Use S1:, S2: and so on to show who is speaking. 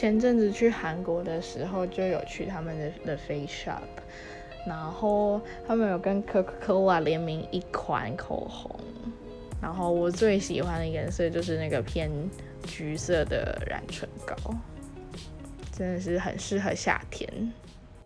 S1: 前阵子去韩国的时候，就有去他们的的 Face Shop，然后他们有跟可可可瓦联名一款口红，然后我最喜欢的颜色就是那个偏橘色的染唇膏，真的是很适合夏天。